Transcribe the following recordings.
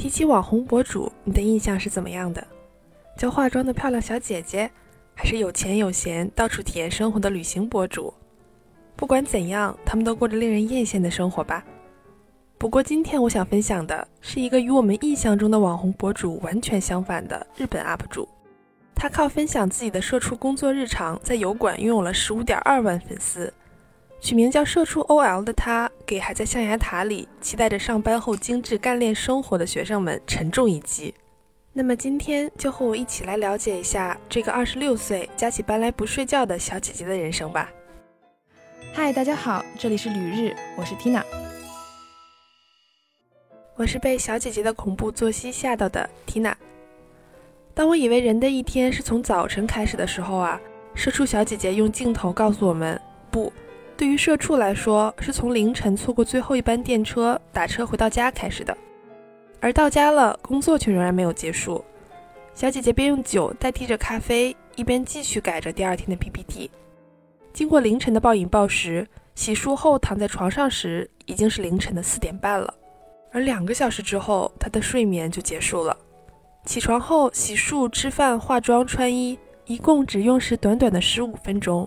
提起网红博主，你的印象是怎么样的？教化妆的漂亮小姐姐，还是有钱有闲、到处体验生活的旅行博主？不管怎样，他们都过着令人艳羡的生活吧。不过今天我想分享的是一个与我们印象中的网红博主完全相反的日本 UP 主。他靠分享自己的社畜工作日常，在油管拥有了十五点二万粉丝。取名叫“社畜 OL” 的他，给还在象牙塔里期待着上班后精致干练生活的学生们沉重一击。那么今天就和我一起来了解一下这个二十六岁加起班来不睡觉的小姐姐的人生吧。嗨，大家好，这里是旅日，我是 Tina。我是被小姐姐的恐怖作息吓到的 Tina。当我以为人的一天是从早晨开始的时候啊，社畜小姐姐用镜头告诉我们，不。对于社畜来说，是从凌晨错过最后一班电车打车回到家开始的，而到家了，工作却仍然没有结束。小姐姐边用酒代替着咖啡，一边继续改着第二天的 PPT。经过凌晨的暴饮暴食，洗漱后躺在床上时，已经是凌晨的四点半了。而两个小时之后，她的睡眠就结束了。起床后洗漱、吃饭、化妆、穿衣，一共只用时短短的十五分钟。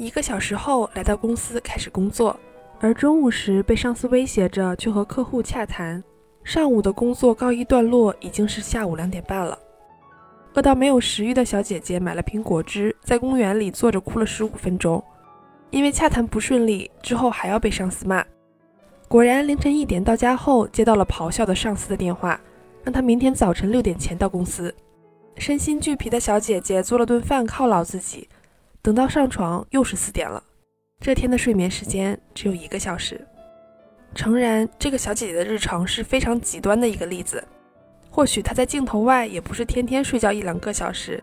一个小时后来到公司开始工作，而中午时被上司威胁着去和客户洽谈。上午的工作告一段落，已经是下午两点半了。饿到没有食欲的小姐姐买了瓶果汁，在公园里坐着哭了十五分钟，因为洽谈不顺利，之后还要被上司骂。果然凌晨一点到家后，接到了咆哮的上司的电话，让他明天早晨六点前到公司。身心俱疲的小姐姐做了顿饭犒劳自己。等到上床又是四点了，这天的睡眠时间只有一个小时。诚然，这个小姐姐的日常是非常极端的一个例子。或许她在镜头外也不是天天睡觉一两个小时，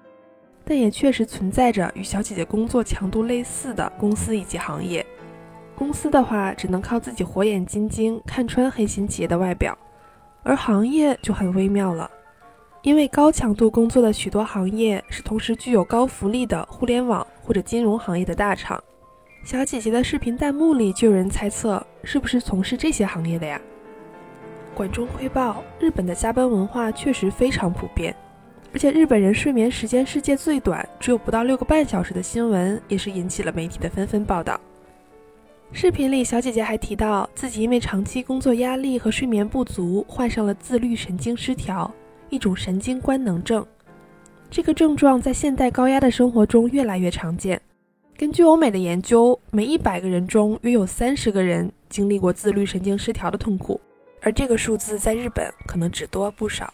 但也确实存在着与小姐姐工作强度类似的公司以及行业。公司的话，只能靠自己火眼金睛看穿黑心企业的外表，而行业就很微妙了。因为高强度工作的许多行业是同时具有高福利的互联网或者金融行业的大厂，小姐姐的视频弹幕里就有人猜测是不是从事这些行业的呀？管中窥豹，日本的加班文化确实非常普遍，而且日本人睡眠时间世界最短，只有不到六个半小时的新闻也是引起了媒体的纷纷报道。视频里，小姐姐还提到自己因为长期工作压力和睡眠不足，患上了自律神经失调。一种神经官能症，这个症状在现代高压的生活中越来越常见。根据欧美的研究，每一百个人中约有三十个人经历过自律神经失调的痛苦，而这个数字在日本可能只多不少。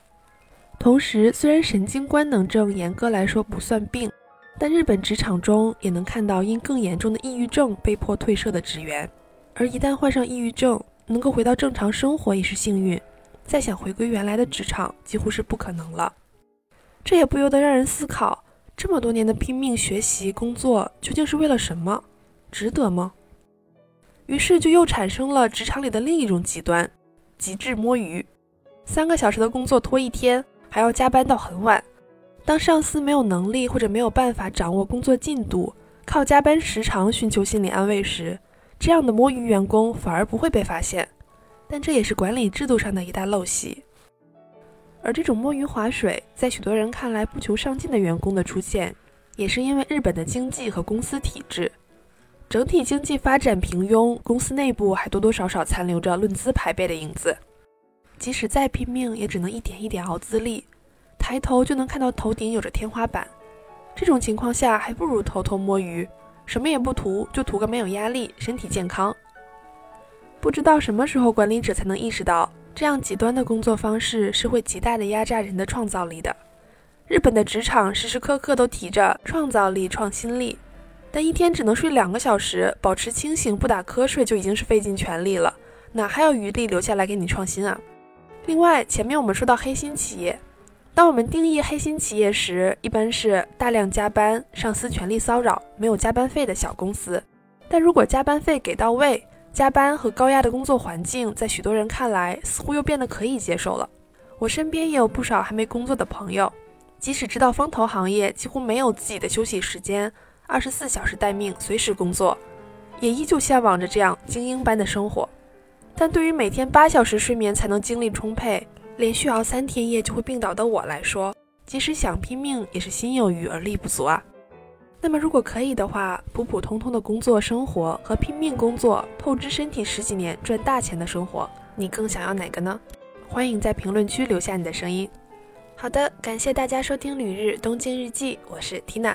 同时，虽然神经官能症严格来说不算病，但日本职场中也能看到因更严重的抑郁症被迫退社的职员，而一旦患上抑郁症，能够回到正常生活也是幸运。再想回归原来的职场，几乎是不可能了。这也不由得让人思考：这么多年的拼命学习、工作，究竟是为了什么？值得吗？于是就又产生了职场里的另一种极端——极致摸鱼。三个小时的工作拖一天，还要加班到很晚。当上司没有能力或者没有办法掌握工作进度，靠加班时长寻求心理安慰时，这样的摸鱼员工反而不会被发现。但这也是管理制度上的一大陋习，而这种摸鱼划水，在许多人看来不求上进的员工的出现，也是因为日本的经济和公司体制，整体经济发展平庸，公司内部还多多少少残留着论资排辈的影子，即使再拼命，也只能一点一点熬资历，抬头就能看到头顶有着天花板，这种情况下，还不如偷偷摸鱼，什么也不图，就图个没有压力，身体健康。不知道什么时候管理者才能意识到，这样极端的工作方式是会极大的压榨人的创造力的。日本的职场时时刻刻都提着创造力、创新力，但一天只能睡两个小时，保持清醒不打瞌睡就已经是费尽全力了，哪还有余力留下来给你创新啊？另外，前面我们说到黑心企业，当我们定义黑心企业时，一般是大量加班、上司权力骚扰、没有加班费的小公司。但如果加班费给到位，加班和高压的工作环境，在许多人看来，似乎又变得可以接受了。我身边也有不少还没工作的朋友，即使知道风投行业几乎没有自己的休息时间，二十四小时待命，随时工作，也依旧向往着这样精英般的生活。但对于每天八小时睡眠才能精力充沛，连续熬三天夜就会病倒的我来说，即使想拼命，也是心有余而力不足啊。那么如果可以的话，普普通通的工作生活和拼命工作、透支身体十几年赚大钱的生活，你更想要哪个呢？欢迎在评论区留下你的声音。好的，感谢大家收听《旅日东京日记》，我是 Tina。